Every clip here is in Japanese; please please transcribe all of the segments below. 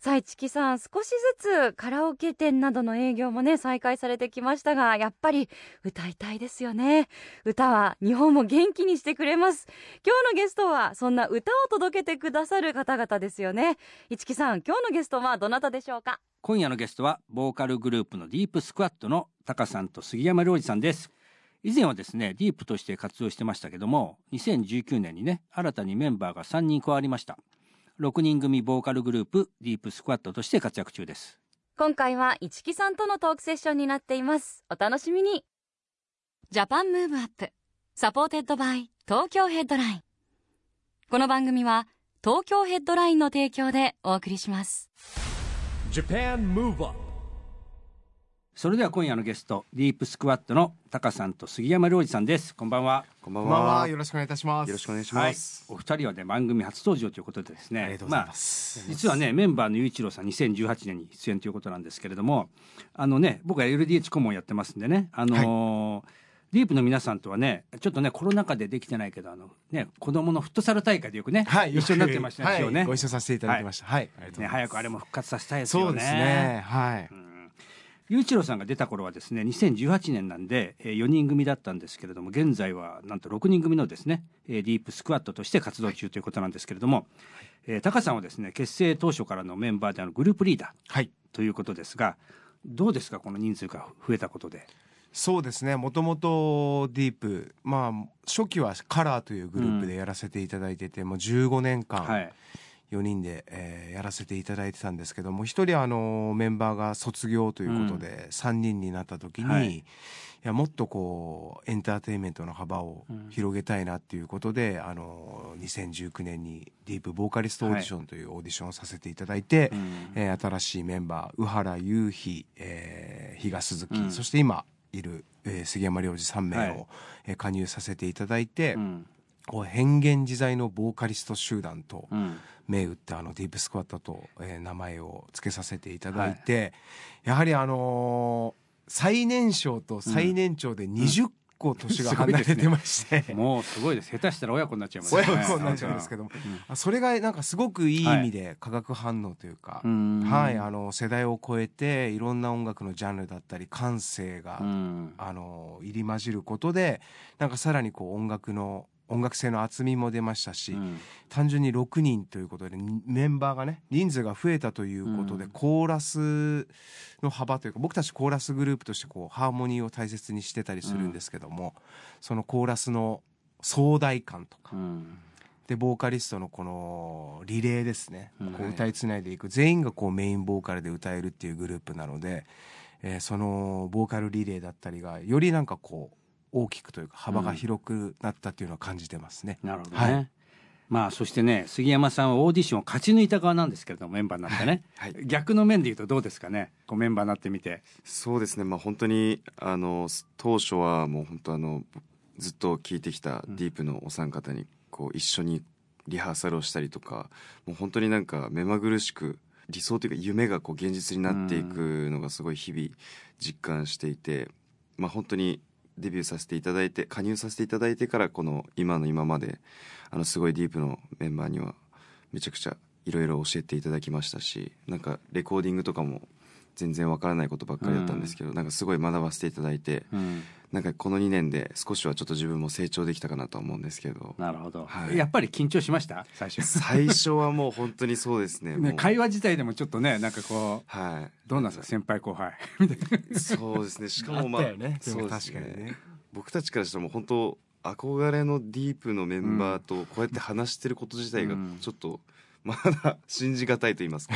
さあ市木さん少しずつカラオケ店などの営業もね再開されてきましたがやっぱり歌いたいですよね。歌は日本も元気にしてくれます。今日のゲストはそんな歌を届けてくださる方々ですよね。市木さん今日のゲストはどなたでしょうか？今夜のゲストはボーカルグループのディープスクワットのタカさんと杉山良二さんです。以前はですねディープとして活動してましたけども2019年にね新たにメンバーが3人加わりました。6人組ボーカルグループ DEEP SQUAD として活躍中です。今回は市木さんとのトークセッションになっています。お楽しみに。 Japan Move Up supported by 東京ヘッドライン。この番組は東京ヘッドラインの提供でお送りします。Japan Move Up それでは今夜のゲスト DEEP SQUAD のタカさんと杉山良二さんですこんばんはこんばんこんばんは。は。よろしくお願いいたします。よろしくお願いしはいます。お二人はね番組初登場ということでですねありがとうございます。あ実はねメンバーの雄一郎さん2018年に出演ということなんですけれどもあのね僕は LDH 顧問やってますんでねあのーディープの皆さんとはねちょっとねコロナ禍でできてないけどあのね子供のフットサル大会でよくね、はい、一緒になってましたね、はいねご一緒させていただきました。はい。早くあれも復活させたいですよねそうですね。はい。雄一郎さんが出た頃はですね2018年なんで、えー、4人組だったんですけれども現在はなんと6人組のですね、えーディープスクワットとして活動中ということなんですけれども、えー、タカさんはですね結成当初からのメンバーであのグループリーダはい。ーということですがどうですかこの人数が増えたことで？そうですね。もともとディープ、まあ初期はカラーというグループでやらせていただいてて、もう15年間はい4人で、えーやらせていただいてたんですけども、一人あのメンバーが卒業ということで3人になった時に、はい。いやもっとこうエンターテインメントの幅を広げたいなっていうことで、あの2019年にディープボーカリストオーディションというオーディションをさせていただいて、うん。えー新しいメンバー宇原雄飛、えー比嘉鈴木、うん。そして今いる、えー杉山良二3名を、はい。えー加入させていただいて、うんこう変幻自在のボーカリスト集団とうん。銘打ってあのディープスクワットと、えー名前を付けさせていただいて、やはりあのー最年少と最年長で20個年が離れてまして、もうすごいです。下手したら親子になっちゃいます親子になっちゃうんですけども、あそれがなんかすごくいい意味で化学反応というか、うん。はい、あの世代を超えていろんな音楽のジャンルだったり感性が、うん。あの入り混じることでなんかさらにこう音楽の音楽性の厚みも出ましたし、うん。単純に6人ということでにメンバーがね人数が増えたということで、うん。コーラスの幅というか僕たちコーラスグループとしてこうハーモニーを大切にしてたりするんですけども、そのコーラスの壮大感とかうん。でボーカリストのこのリレーですね、うん。こう歌いつないでいく。全員がこうメインボーカルで歌えるっていうグループなので、えーそのボーカルリレーだったりがよりなんかこう大きくというか幅が広くなったっていうのは感じてますね。なるほどね、はい。まあそしてね杉山さんはオーディションを勝ち抜いた側なんですけれどもメンバーになってね、はい逆の面で言うとどうですかね？こうメンバーになってみて。そうですね。まあ本当にあの当初はもう本当あのずっと聞いてきたディープのお三方にこう一緒にリハーサルをしたりとか、もう本当になんか目まぐるしく理想というか夢がこう現実になっていくのがすごい日々実感していて、まあ本当にデビューさせていただいて加入させていただいてからこの今の今まであのすごいディープのメンバーにはめちゃくちゃいろいろ教えていただきましたしなんかレコーディングとかも全然わからないことばっかりだったんですけど、なんかすごい学ばせていただいて、うん。なんかこの2年で少しはちょっと自分も成長できたかなとは思うんですけどなるほど、はい。やっぱり緊張しました？最初。最初はもう本当にそうですね。もねう会話自体でもちょっとねなんかこうはい。どうなんですか。先輩後輩？そうですね。しかもまあね。そうです確かにね。僕たちからしたらもう本当憧れのディープのメンバーとこうやって話してること自体がうん。ちょっとまだ信じがたいと言いますか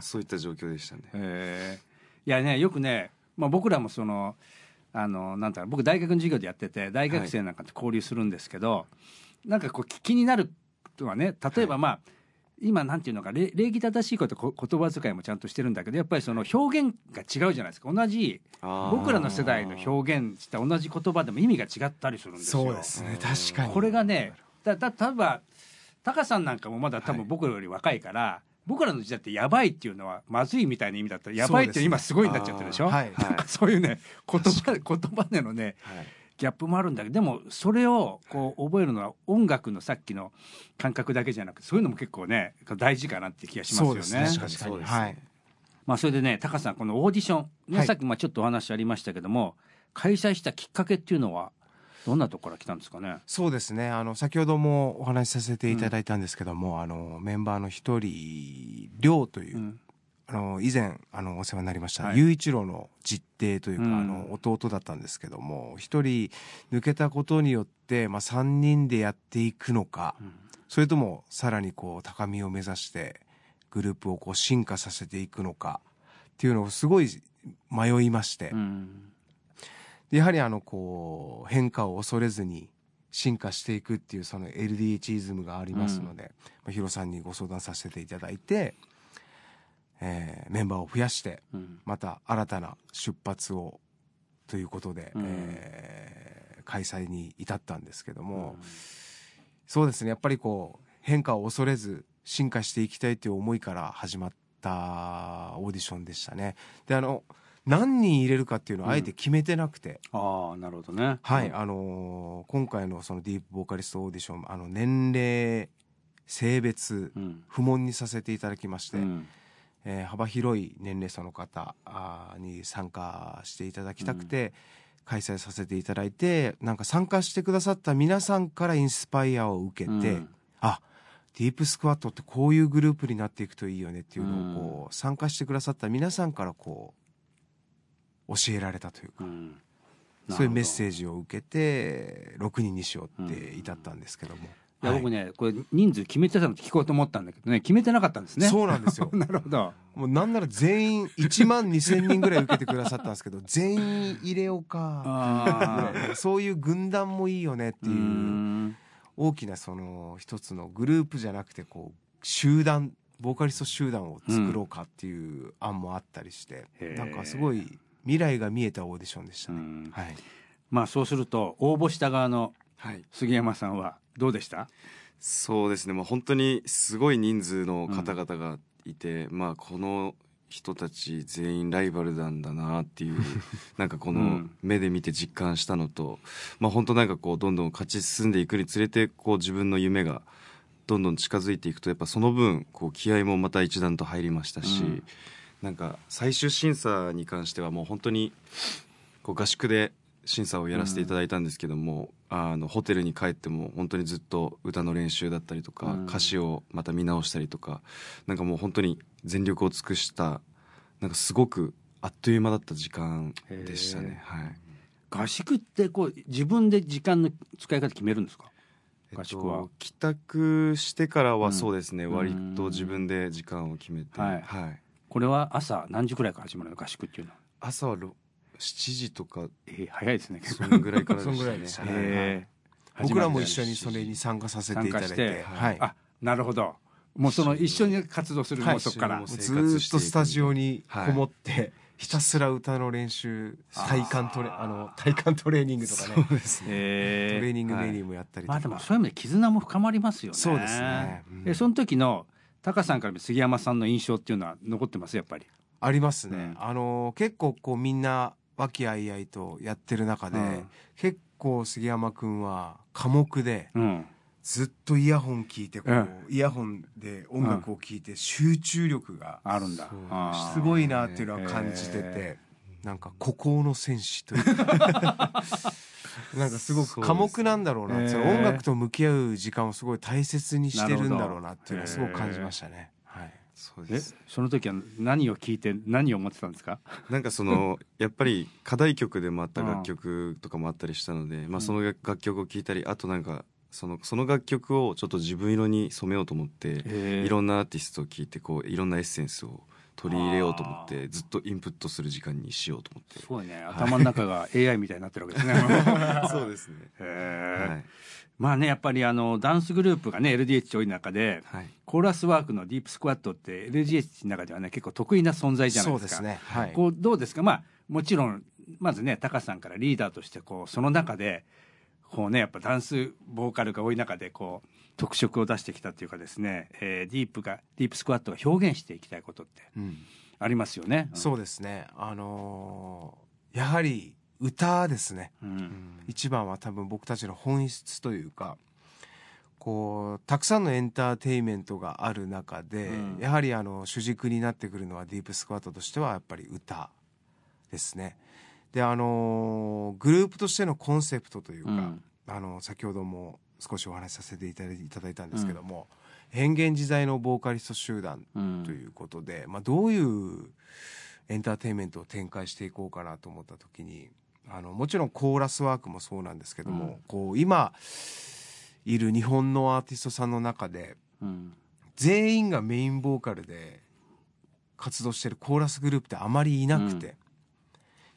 そういった状況でしたね。えー。いやねよくね、まあ、僕らもそのあのなんだろう僕大学の授業でやってて大学生なんかと交流するんですけど、なんかこう気気になるのはね例えばまあ、今なんていうのか礼礼儀正しいことこ言葉遣いもちゃんとしてるんだけどやっぱりその表現が違うじゃないですか。同じ僕らの世代の表現した同じ言葉でも意味が違ったりするんですよ。そうですね確かに。これがねだだ例えばタカさんなんかもまだ多分はい。僕より若いから、僕らの時代ってやばいっていうのはまずいみたいな意味だったらやばいって今すごいになっちゃってるでしょ？はい。なんかそういうね言葉言葉でのねはい。ギャップもあるんだけどでもそれをこう覚えるのは音楽のさっきの感覚だけじゃなくてそういうのも結構ね大事かなって気がしますよね。ね。確かに。そうですはい。まあそれでねタカさんこのオーディション、ねはい。さっきまあちょっとお話ありましたけども開催したきっかけっていうのはどんなところから来たんですかね？そうですね。あの先ほどもお話しさせていただいたんですけども、あのメンバーの一人亮という、うん。あの以前あのお世話になりました、はい。雄一郎の実弟というか、うん。あの弟だったんですけども一人抜けたことによって、まあ、3人でやっていくのか、うん。それともさらにこう高みを目指してグループをこう進化させていくのかっていうのをすごい迷いまして、うん。でやはりあのこう変化を恐れずに進化していくっていうその LDH イズムがありますので、まあ、ヒロさんにご相談させていただいて、えーメンバーを増やしてうん。また新たな出発をということで、うん。えー開催に至ったんですけども、そうですねやっぱりこう変化を恐れず進化していきたいという思いから始まったオーディションでしたね。であの何人入れるかっていうのはあえて決めてなくて、ああなるほどね。はい、あのー今回のそのディープボーカリストオーディションあの年齢性別うん。不問にさせていただきまして、うん。えー幅広い年齢層の方あーに参加していただきたくて、開催させていただいてなんか参加してくださった皆さんからインスパイアを受けて、うん。あディープスクワットってこういうグループになっていくといいよねっていうのをこう、うん。参加してくださった皆さんからこう教えられたというか、うん。そういうメッーセージを受けて6人にしようって至ったんですけども、いやはい。僕ねこれ人数決めてたのって聞こうと思ったんだけどね決めてなかったんですね。そうなんですよ。なるほど。もうなんなら全員1万2,000人ぐらい受けてくださったんですけど全員入れようか。そういう軍団もいいよねっていうん。大きなその一つのグループじゃなくてこう集団ボーカリスト集団を作ろうかっていう案もあったりして、へー。なんかすごい未来が見えたオーディションでしたね。うん。はい、まあそうすると応募した側のはい。杉山さんはどうでした？そうですね、まあ、本当にすごい人数の方々がいて、まあこの人たち全員ライバルなんだなっていう なんかこのうん。目で見て実感したのと、まあ本当なんかこうどんどん勝ち進んでいくにつれてこう自分の夢がどんどん近づいていくとやっぱその分こう気合もまた一段と入りましたし、うんなんか最終審査に関してはもう本当にこう合宿で審査をやらせていただいたんですけども、あのホテルに帰っても本当にずっと歌の練習だったりとか、うん。歌詞をまた見直したりとかなんかもう本当に全力を尽くしたなんかすごくあっという間だった時間でしたね。はい。合宿ってこう自分で時間の使い方決めるんですか？合宿は。えっと帰宅してからうん。はそうですね、割うん。と自分で時間を決めて、はい。はいこれは朝何時くらいから始まるの合宿っていうの？は？朝はろ7時とか。えー早いですね。そのぐらいからでそしたね。ねえー僕らも一緒にそれに参加させていただいて、はい、あなるほほど。もうその一緒に活動する、はいもうそこから。ずーっとスタジオにこもって、ひたすら歌の練習体幹トレあの体幹トレーニングとかね。そうですね。えトレーニングはいメニューもやったりとか、まあでもそういう意味で絆も深まりますよね。そうですね。うん。えその時のタカさんから見杉山さんの印象っていうのは残ってますやっぱり。ありますね、うん。あの結構こうみんな和気あいあいとやってる中で、うん。結構杉山くんは寡黙でうん。ずっとイヤホン聞いてこう、うん。イヤホンで音楽を聴いて集中力があるんだ。すごいなっていうのは感じてて、へなんか孤高の戦士というか なんかすごく寡黙なんだろうな。ね。音楽と向き合う時間をすごい大切にしてるんだろうなっていうのはすごく感じましたね。はい、えそうです。その時は何を聞いて何を思ってたんですか？なんかその やっぱり課題曲でもあった楽曲とかもあったりしたので、まあ、その楽曲を聴いたりあとなんかそのその楽曲をちょっと自分色に染めようと思っていろんなアーティストを聴いてこういろんなエッセンスを取り入れようと思ってずっとインプットする時間にしようと思って。すごいね。頭の中が AI みたいになってるわけですね そうですね。はい。まあねやっぱりあのダンスグループがね LDH 多い中ではい。コーラスワークのディープスクワットって LDH の中ではね結構得意な存在じゃないですか。そうですね。はい。こうどうですか？まあもちろんまずねタカさんからリーダーとしてこうその中でこうねやっぱダンスボーカルが多い中でこう特色を出してきたっていうかですね、えーディープがディープスクワットが表現していきたいことってうん。ありますよね。そうですね。あのーやはり歌ですね。うん。一番は多分僕たちの本質というかこうたくさんのエンターテインメントがある中で、うん。やはりあの主軸になってくるのはディープスクワットとしてはやっぱり歌ですね。であのグループとしてのコンセプトというか、うん。あの先ほども少しお話しさせていただいいたんですけども、変幻自在のボーカリスト集団うんということで、まあ、どういうエンターテインメントを展開していこうかなと思った時にあのもちろんコーラスワークもそうなんですけども、うん。こう今いる日本のアーティストさんの中でうん。全員がメインボーカルで活動してるコーラスグループってあまりいなくて、うん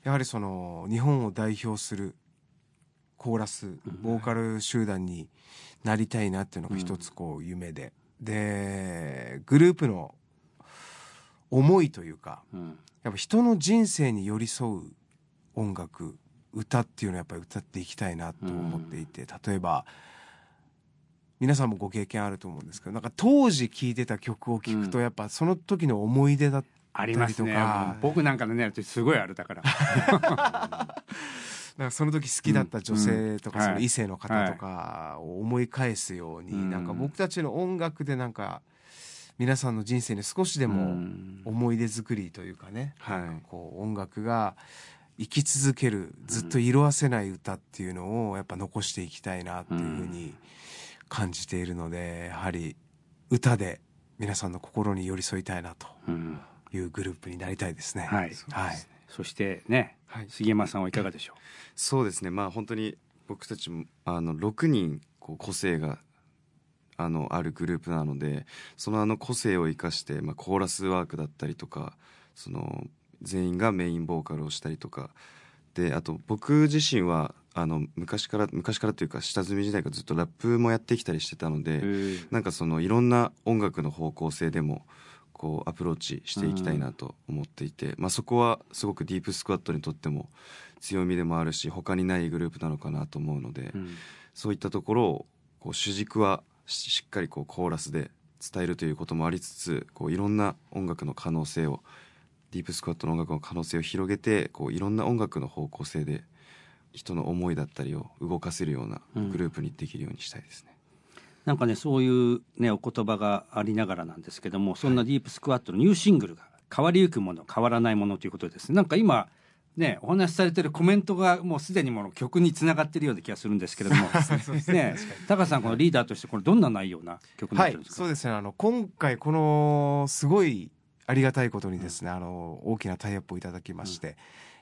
やはりその日本を代表するコーラスボーカル集団になりたいなっていうのが一つこう夢で、でグループの思いというかうん。やっぱ人の人生に寄り添う音楽歌っていうのはやっぱり歌っていきたいなと思っていて、例えば皆さんもご経験あると思うんですけどなんか当時聴いてた曲を聴くとうん。やっぱその時の思い出だっありますね。僕なんかのねすごいあるだから。なんかその時好きだった女性とか、うん。その異性の方とかを思い返すように、うん。なんか僕たちの音楽でなんか皆さんの人生に少しでうもん。思い出作りというかね、はい。こう音楽が生き続けるずっと色あせない歌っていうのをやっぱ残していきたいなっていうふうに感じているのでやはり歌で皆さんの心に寄り添いたいなとうんいうグループになりたいですね。はい。はい。そしてねはい。杉山さんはいかがでしょそうですね。まあ本当に僕たちもあの6人こう個性があのあるグループなのでそのあの個性を生かして、まあ、コーラスワークだったりとかその全員がメインボーカルをしたりとかであと僕自身はあの昔から昔からというか下積み時代からずっとラップもやってきたりしてたのう、で、えなんかそのいろんな音楽の方向性でもこうアプローチしていきたいなと思っていて、まあ、そこはすごくディープスクワットにとっても強みでもあるし他にないグループなのかなと思うので、うん。そういったところをこう主軸はししっかりこうコーラスで伝えるということもありつつこういろんな音楽の可能性をディープスクワットの音楽の可能性を広げてこういろんな音楽の方向性で人の思いだったりを動かせるようなグループにできるようにしたいですね。なんかねそういうねお言葉がありながらなんですけどもそんなディープスクワットのニューシングルが「変わりゆくもの変わらないもの」ということですねなんか今ねお話しされてるコメントがもうすでにもう曲につながってるような気がするんですけれども。ね高さんこのリーダーとしてこれどんな内容な曲になはいってるんですか、そうですねあの今回このすごいありがたいことにですね、あの大きなタイアップをいただきまして、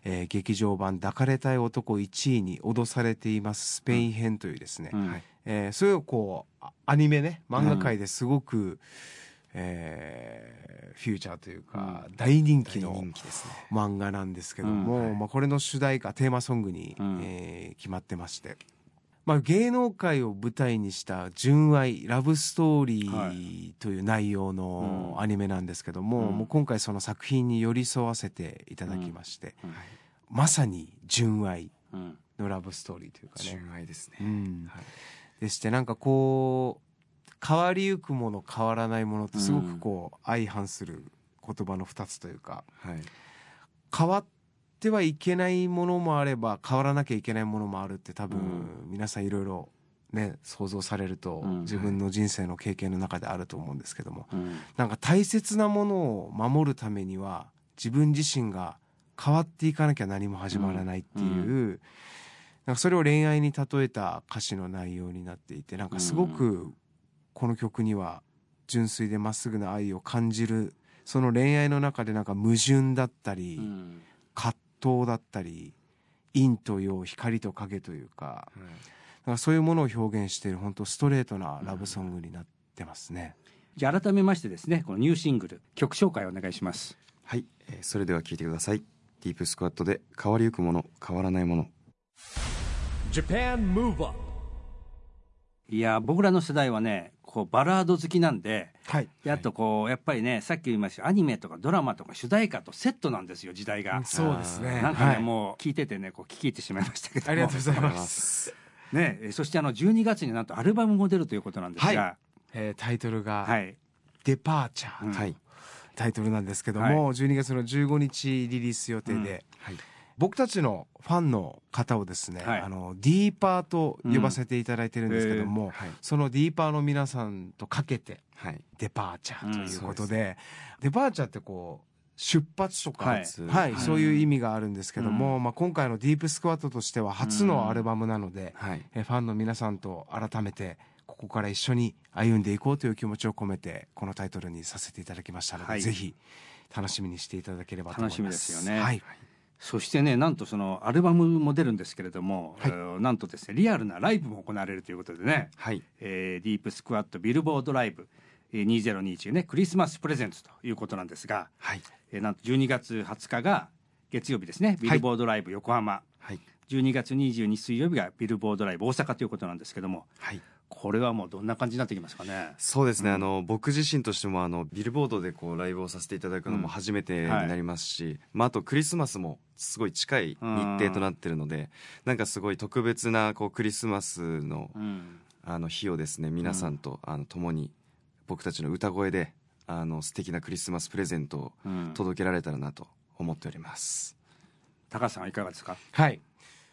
えー劇場版「抱かれたい男1位に脅されていますスペイン編」というですね、うん。はいえーそれをこうあアニメね漫画界ですごく、えーフューチャーというか、大人気の大人気ですね。漫画なんですけども、うん。はい。まあ、これの主題歌テーマソングに、うん。えー決まってまして、まあ、芸能界を舞台にした純愛ラブストーリはーという内容のうん。アニメなんですけども,、うん。もう今回その作品に寄り添わせていただきまして、うん。まさに純愛うんのラブストーリーというかね。純愛ですね、うん。はいでしてなんかこう変わりゆくもの変わらないものってすごくこう相反する言葉の2つというか。はい。変わってはいけないものもあれば変わらなきゃいけないものもあるって多分うん。皆さんいろいろね想像されるとうん。自分の人生の経験の中であると思うんですけども。うん。なんか大切なものを守るためには自分自身が変わっていかなきゃ何も始まらないっていう、うなんかそれを恋愛に例えた歌詞の内容になっていてなんかすごくこの曲には純粋でまっすぐな愛を感じるその恋愛の中でなんか矛盾だったり、うん。葛藤だったり陰と陽光と影というかはい。なんかそういうものを表現している本当ストレートなラブソングになってますね。じゃあ改めましてですねこのニューシングル曲紹介お願いします。はい、えーそれでは聞いてください。ディープスクワットで変わりゆくもの変わらないものいや僕らの世代はねこうバラード好きなんではい。であとこうやっぱりねさっき言いましたアニメとかドラマとか主題歌とセットなんですよ時代が。そうですね。なんかね、はい。もう聞いててねこう聞き入ってしまいましたけども。ありがとうございまます。す ねえそしてあの12月になんとアルバムも出るということなんですが。えータイトルがはい、「デパーチャー」うん。はい。タイトルなんですけども、12月の15日リリース予定で、はい僕たちのファンの方をですね、はい。あのディーパーと呼ばせていただいてるんですけども、はい。そのディーパーの皆さんとかけてはい。デパーチャーということうんで,、デパーチャーってこう出発とか、はいはい。はい。そういう意味があるんですけども、うん。まあ、今回のディープスクワットとしては初のアルバムなので、はい。えファンの皆さんと改めてここから一緒に歩んでいこうという気持ちを込めてこのタイトルにさせていただきましたので、はい。ぜひ楽しみにしていただければと思います。楽しみですよね。はい、そしてねなんとそのアルバムも出るんですけれども、はい。えーなんとですねリアルなライブも行われるということでね、はい。えーディープスクワットビルボードライブえー2021ねクリスマスプレゼントということなんですが、はい。えーなんと12月20日が月曜日ですねビルボードライブ横浜、はい。12月22水曜日がビルボードライブ大阪ということなんですけどもはいこれはもうどんな感じになってきますかね。そうですね、うん。あの僕自身としてもあのビルボードでこうライブをさせていただくのうんも初めてにはいなりますし、まあ、あとクリスマスもすごい近い日程となってるのでなんかすごい特別なこうクリスマスのうん。あの日をですね皆さんと、あの共に僕たちの歌声であの素敵なクリスマスプレゼントをうん。届けられたらなと思っております。高橋さんはいかがですか、はい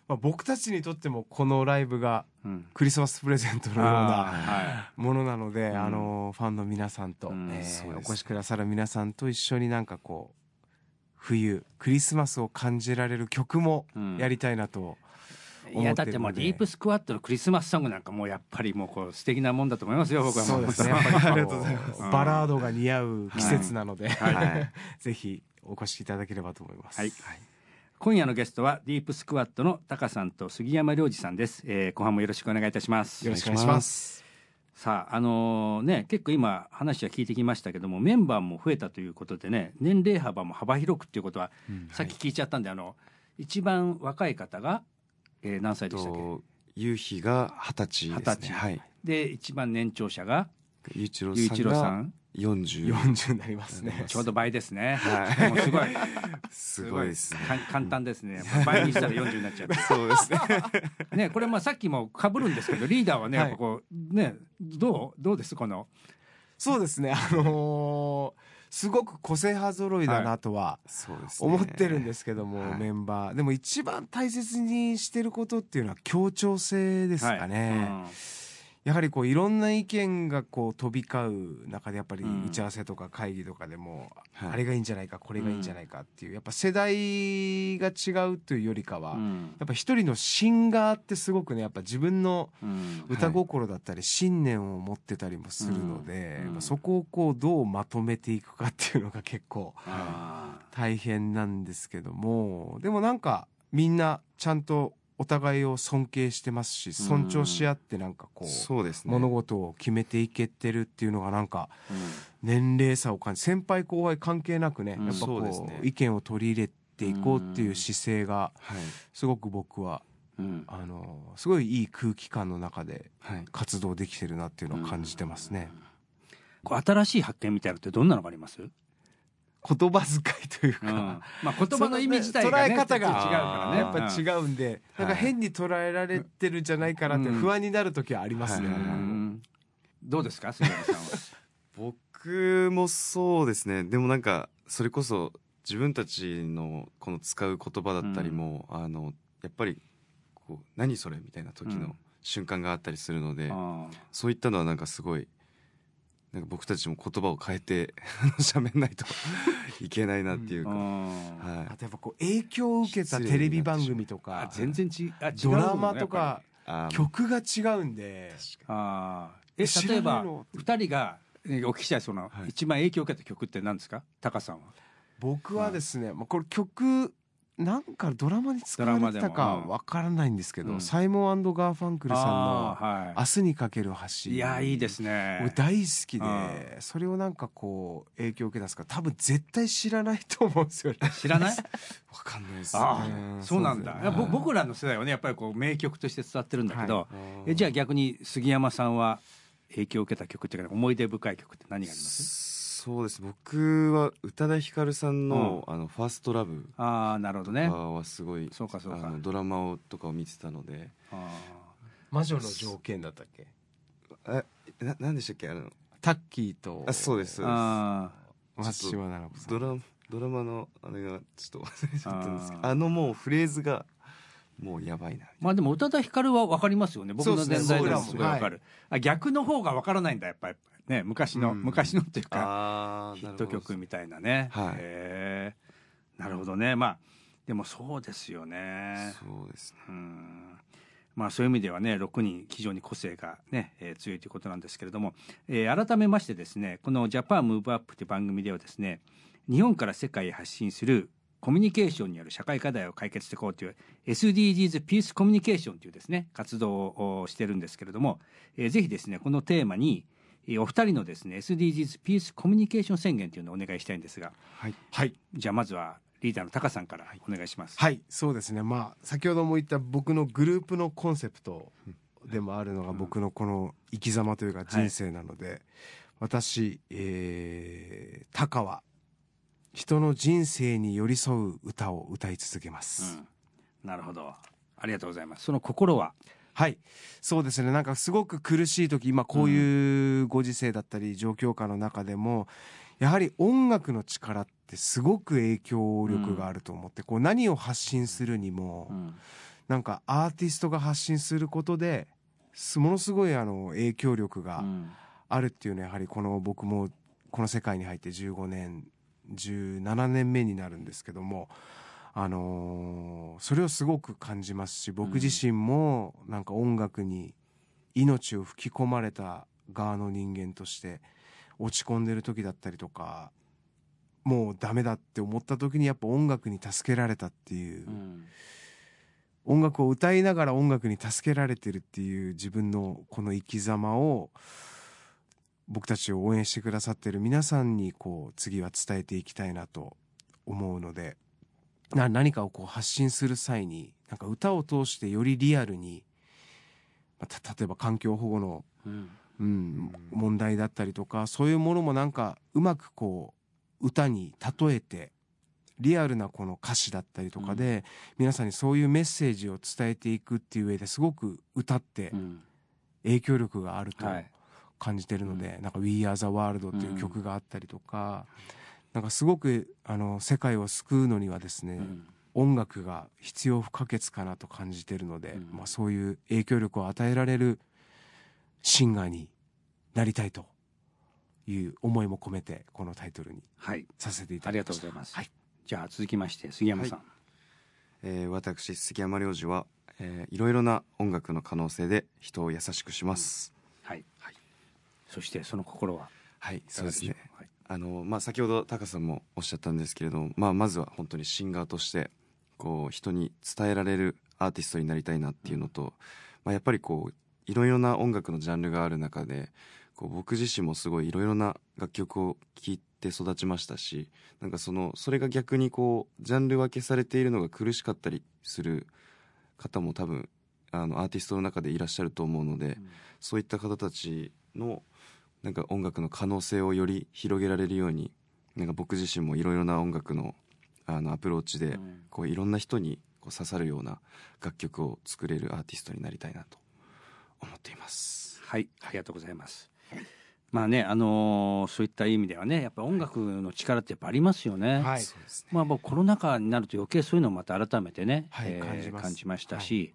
まあ、僕たちにとってもこのライブがうん、クリスマスプレゼントのようなはものなので、ん。あのファンの皆さんと、うんえお越しくださる皆さんと一緒になんかこう冬クリスマスを感じられる曲もうん。やりたいなと、いやだってもうディープスクワットのクリスマスソングなんかもうやっぱりもうこう素敵なもんだと思いますよ僕はもそうですね。ありがとうございます。うん。バラードが似合う季節なので、はい。ぜひお越しいただければと思います。はい今夜のゲストはディープスクワットのタカさんと杉山良二さんです、えー、後半もよろしくお願いいたしますよろしくお願いします。さああのね結構今話は聞いてきましたけどもメンバーも増えたということでね年齢幅も幅広くっていうことは、さっき聞いちゃったんであの一番若い方が、えー何歳でしたっけ？と夕日が二十歳ですね。二十歳はい。で一番年長者が雄一郎ささん四十。40になりますね。ちょうど倍ですね、はい。もうすごい。すごいですね。か簡単ですね。倍にしたら40になっちゃう。そうですね。ねこれまあさっきも被るんですけどリーダーはね、はい。やっぱこうねどうどうですこの？そうですね。あのーすごく個性派揃いだなとは。思ってるんですけども、はいメンバー。でも一番大切にしてることっていうのは協調性ですかね、はいやはりこういろんな意見がこう飛び交う中でやっぱりうん。打ち合わせとか会議とかでも、はい。あれがいいんじゃないかこれがいいんじゃないかっていうやっぱ世代が違うというよりかは、やうん。っぱ一人の芯があってすごくねやっぱ自分のうん。歌心だったり信念を持ってたりもするので、そこをこうどうまとめていくかっていうのが結構あ大変なんですけどもでもなんかみんなちゃんとお互いを尊敬してますし尊重し合ってなんかこう、そうですね。物事を決めていけてるっていうのがなんか年齢差を感じ先輩後輩関係なくね、うん。やっぱこうね。意見を取り入れていこうっていう姿勢がはいすごく僕はうん。あのすごいいい空気感の中ではい。活動できてるなっていうのを感じてますね。こう新しい発見みたいなのってどんなのがあります、うん言葉遣いというか、まあ、言葉の意味自体が、ね、捉え方が違うからね。やっぱ違うんで、なん。か変に捉えられてるんじゃないかなって不安になる時はありますね。うはいん。どうですか杉山さんは？僕もそうですね。でもなんかそれこそ自分たちのこの使う言葉だったりも、あのやっぱりこう何それみたいな時のうん。瞬間があったりするので、あ。そういったのはなんかすごい。なんか僕たちも言葉を変えて 喋んないといけないなっていうーか、あはい。あとやっぱこう影響を受けたテレビ番組とーかあ全然ちあ違うドラマとか曲が違うんで。あー。え知例えばらないの。二人がえお聞きしたいその、はい。一番影響を受けた曲って何ですか？タカさんは。僕はですね、まあ、これ曲なんかドラマに使われてたかわからないんですけど、うん。サイモンガーファンクルさんのあー「は明日にかける橋」い、いやいいですね。僕大好きうでそれをなんかこう影響を受けたんですが多分絶対知らないと思うんですよね。知らない？わかんないです。あねあそうなんだ、ね。ぼ僕らの世代はねやっぱりこう名曲として伝わってるんだけど、はえじゃあ逆に杉山さんは影響を受けた曲っていうか思い出深い曲って何があります？そうです。僕は宇多田ヒカルさんの「あのファーストラブああなるほどね。はすごいそうかそうか。あのドラマをとかを見てたので。あ魔女の条件だったっけ？えななんでしたっけ？あのタッキーとあそうですーそうです。あ松島奈々子さん。ドラドラマのあれがちょっと忘れちゃったんですけどあのもうフレーズがもうやばいな。まあでも宇多田ヒカルは分かりますよね。僕の年代でもすごい分かる、あ逆の方が分からないんだやっぱりね昔の、うん。昔のっていうかヒット曲みたいなね。はい。なるほどね。まあでもそうですよね。そうですね。うん。まあそういう意味ではね6人非常に個性がね、えー強いということなんですけれども、えー改めましてですねこの「ジャパンムーブアップという番組ではですね日本から世界へ発信するコミュニケーションによる社会課題を解決していこうという SDGs ピースコミュニケーションというですね活動をしてるんですけれども、えーぜひですねこのテーマにえーお二人のですね SDGs ピースコミュニケーション宣言というのをお願いしたいんですが。はい。はい。じゃあまずはリーダーのタカさんからお願いします。はい。そうですね。まあ先ほども言った僕のグループのコンセプトでもあるのが僕のこの生き様というか人生なので、私、えー、タカは人の人生に寄り添う歌を歌い続けます、うん、なるほど。ありがとうございます。その心は？はい。そうですね。なんかすごく苦しい時今こういうご時世だったり状況下の中でもやはり音楽の力ってすごく影響力があると思って、こう何を発信するにも、うん。なんかアーティストが発信することですものすごいあの影響力がうん。あるっていうのはやはりこの僕もこの世界に入って15年17年目になるんですけどもあのーそれをすごく感じますし僕自身もなんか音楽に命を吹き込まれた側の人間として落ち込んでる時だったりとかもうダメだって思った時にやっぱ音楽に助けられたっていう、うん。音楽を歌いながら音楽に助けられてるっていう自分のこの生き様を僕たちを応援してくださってる皆さんにこう次は伝えていきたいなと思うのでな何かをこう発信する際になんか歌を通してよりリアルに、まあた例えば環境保護の、うん。うん、問題だったりとかそういうものもなんかうまくこう歌に例えてリアルなこの歌詞だったりとかで、皆さんにそういうメッセージを伝えていくっていう上ですごく歌ってうん。影響力があるとはい。感じてるので、なんか「We Are the World」っていう曲があったりとか、なんかすごくあの世界を救うのにはですね、うん。音楽が必要不可欠かなと感じてるので、うん。まあ、そういう影響力を与えられるシンガーになりたいという思いも込めてこのタイトルにはい。させていたありがだきました。とうございます、はい、じゃあ続きまして杉山さん、えー私杉山良二は、えーいろいろな音楽の可能性で人を優しくします、はい。そしてその心は？はいそうですね。う？はいあの、まあ、先ほどタカさんもおっしゃったんですけれども、まあ、まずは本当にシンガーとしてこう人に伝えられるアーティストになりたいなっていうのと、まあ、やっぱりこういろいろな音楽のジャンルがある中でこう僕自身もすごいいろいろな楽曲を聴いて育ちましたしなんかそのそれが逆にこうジャンル分けされているのが苦しかったりする方も多分あのアーティストの中でいらっしゃると思うので、そういった方たちのなんか音楽の可能性をより広げられるようになんか僕自身もいろいろな音楽のあのアプローチでうん。こういろんな人にこう刺さるような楽曲を作れるアーティストになりたいなと思っています。はい、ありがとうございます。まあね、あのーそういった意味ではね、やっぱ音楽の力ってやっぱありますよね。はい。まあ、僕コロナ禍になると余計そういうのをまた改めてね、はい。えー感じます。感じましたし、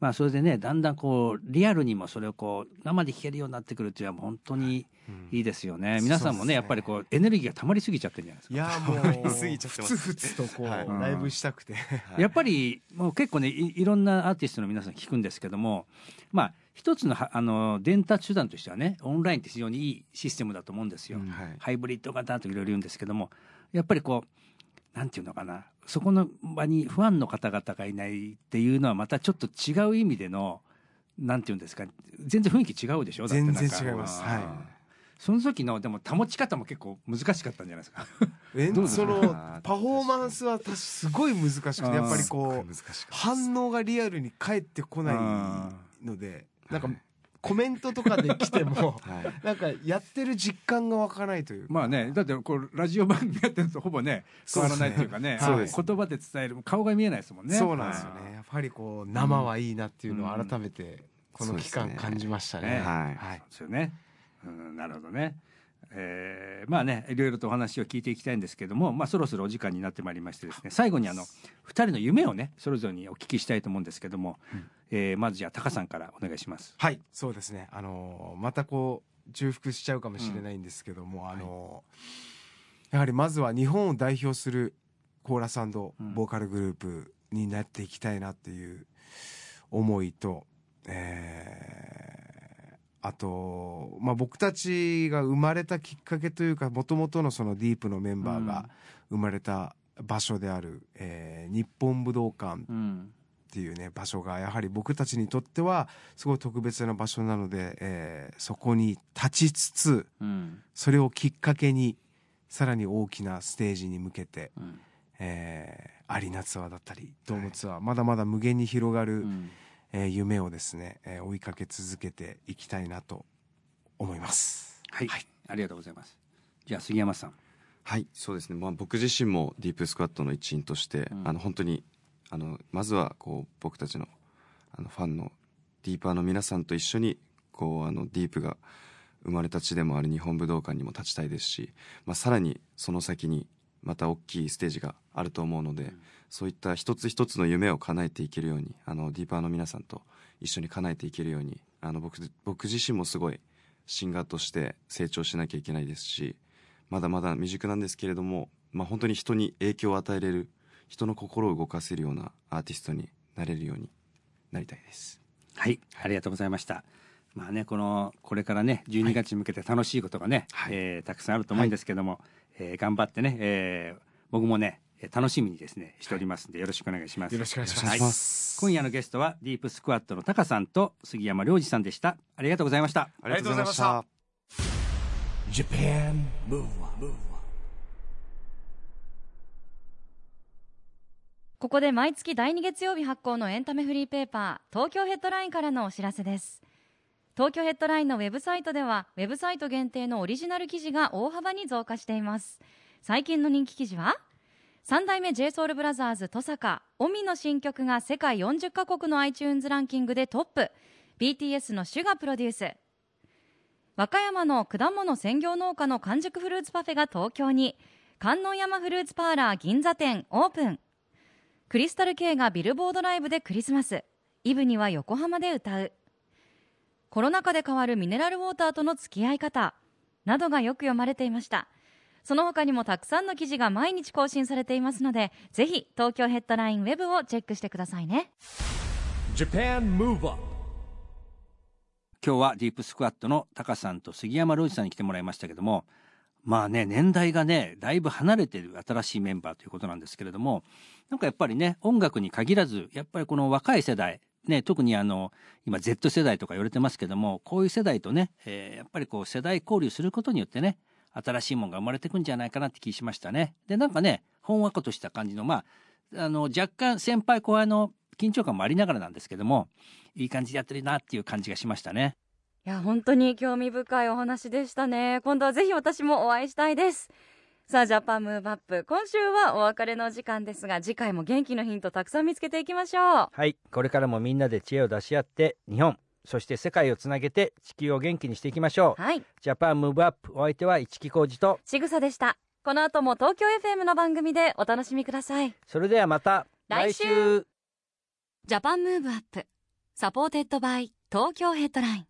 まあそれでねだんだんこうリアルにもそれをこう生で聴けるようになってくるっていうのは本当にい。いですよね、皆さんもねねやっぱりこうエネルギーが溜まりすぎちゃってるんじゃないですか。いやもう過ぎちゃってますふつふつとこう、はい。ライブしたくて、やっぱりもう結構ねいいろんなアーティストの皆さん聞くんですけどもまあ一つのはあの伝達手段としてはねオンラインって非常にいいシステムだと思うんですよ、うん。はい。ハイブリッド型といろいろ言うんですけどもやっぱりこうなんていうのかなそこの場にファンの方々がいないっていうのはまたちょっと違う意味でのなんていうんですか全然雰囲気違うでしょ？全然違います。うんはい。その時のでも保ち方も結構難しかったんじゃないですか？えどうですか？そのパフォーマンスは確かすごい難しくてやっぱりこう反応がリアルに返ってこないのでなんかコメントとかで来てもはい。なんかやってる実感が湧かないというか。まあねだってこうラジオ番組やってるとほぼね変わらないっていうかねそうです。ね言葉で伝える顔が見えないですもんね。そうなんですよね。やっぱりこう生はいいなっていうのを改めてこの期間感じましたね。ね。はい。はい。そうですよね。うん、なるほどね。えーまあねいろいろとお話を聞いていきたいんですけども、まあ、そろそろお時間になってまいりましてですね最後にあの2人の夢をねそれぞれにお聞きしたいと思うんですけども、えーまずじゃあタカさんからお願いします。はいそうですね。あのーまたこう重複しちゃうかもしれないんですけども、あのーやはりまずは日本を代表するコーラスボーカルグループになっていきたいなっていう思いと、えーあと、まあ、僕たちが生まれたきっかけというかもともとのそのディープのメンバーが生まれた場所である、えー日本武道館うんっていうね場所がやはり僕たちにとってはすごい特別な場所なので、えーそこに立ちつつうん。それをきっかけにさらに大きなステージに向けて、うん。えーアリーナツアーだったりドームツアー、まだまだ無限に広がる、うん。えー夢をですね、えー追いかけ続けていきたいなと思います。はい、ありがとうございます。じゃあ杉山さん。はいそうですね、まあ、僕自身もディープスクワットの一員として、うん。あの本当にあのまずはこう僕たちのあのファンのディーパーの皆さんと一緒にこうあのディープが生まれた地でもある日本武道館にも立ちたいですし、まあ、さらにその先にまた大きいステージがあると思うので、そういった一つ一つの夢を叶えていけるようにあのディーパーの皆さんと一緒に叶えていけるようにあの僕僕自身もすごいシンガーとして成長しなきゃいけないですしまだまだ未熟なんですけれども、まあ、本当に人に影響を与えれる人の心を動かせるようなアーティストになれるようになりたいです。はい、ありがとうございました。まあね、このこれからね、12月に向けて楽しいことがね、はいえーたくさんあると思うんですけども、えー頑張ってね、えー僕もね、えー楽しみにですねしておりますんでよろしくお願いします。よろしくお願いしますお願い。今夜のゲストはディープスクワットのタカさんと杉山良二さんでした。ありがとうございました。ありがとうございました。Japan Move Up ここで毎月第2月曜日発行のエンタメフリーペーパー東京ヘッドラインからのお知らせです。東京ヘッドラインのウェブサイトではウェブサイト限定のオリジナル記事が大幅に増加しています。最近の人気記事は三代目 j s o u l b r o t h e r s 登坂オミの新曲が世界40カ国の iTunes ランキングでトップ。BTS のシュガプロデュース。和歌山の果物専業農家の完熟フルーツパフェが東京に。観音山フルーツパーラー銀座店オープン。クリスタル K がビルボードライブでクリスマス。イブには横浜で歌う。コロナ禍で変わるミネラルウォーターとの付き合い方。などがよく読まれていました。その他にもたくさんの記事が毎日更新されていますのでぜひ東京ヘッドラインウェブをチェックしてくださいね。Japan Move Up 今日はディープスクワットのタカさんと杉山良二さんに来てもらいましたけどもまあね年代がねだいぶ離れてる新しいメンバーということなんですけれどもなんかやっぱりね音楽に限らずやっぱりこの若い世代ね特にあの今 Z 世代とか言われてますけどもこういう世代とね、えーやっぱりこう世代交流することによってね新しいものが生まれてくんじゃないかなって気しましたね。でなんかねほんわかとした感じのまああの若干先輩後輩の緊張感もありながらなんですけどもいい感じでやってるなっていう感じがしましたね。いや本当に興味深いお話でしたね。今度はぜひ私もお会いしたいです。さあジャパンムーブアップ。今週はお別れの時間ですが次回も元気のヒントたくさん見つけていきましょう。はい。これからもみんなで知恵を出し合って日本そして世界をつなげて地球を元気にしていきましょう。はい。ジャパンムーブアップお相手は市木浩二と。ちぐさでした。この後も東京 FM の番組でお楽しみください。それではまた来週。Japan Move Up. supported by 東京ヘッドライン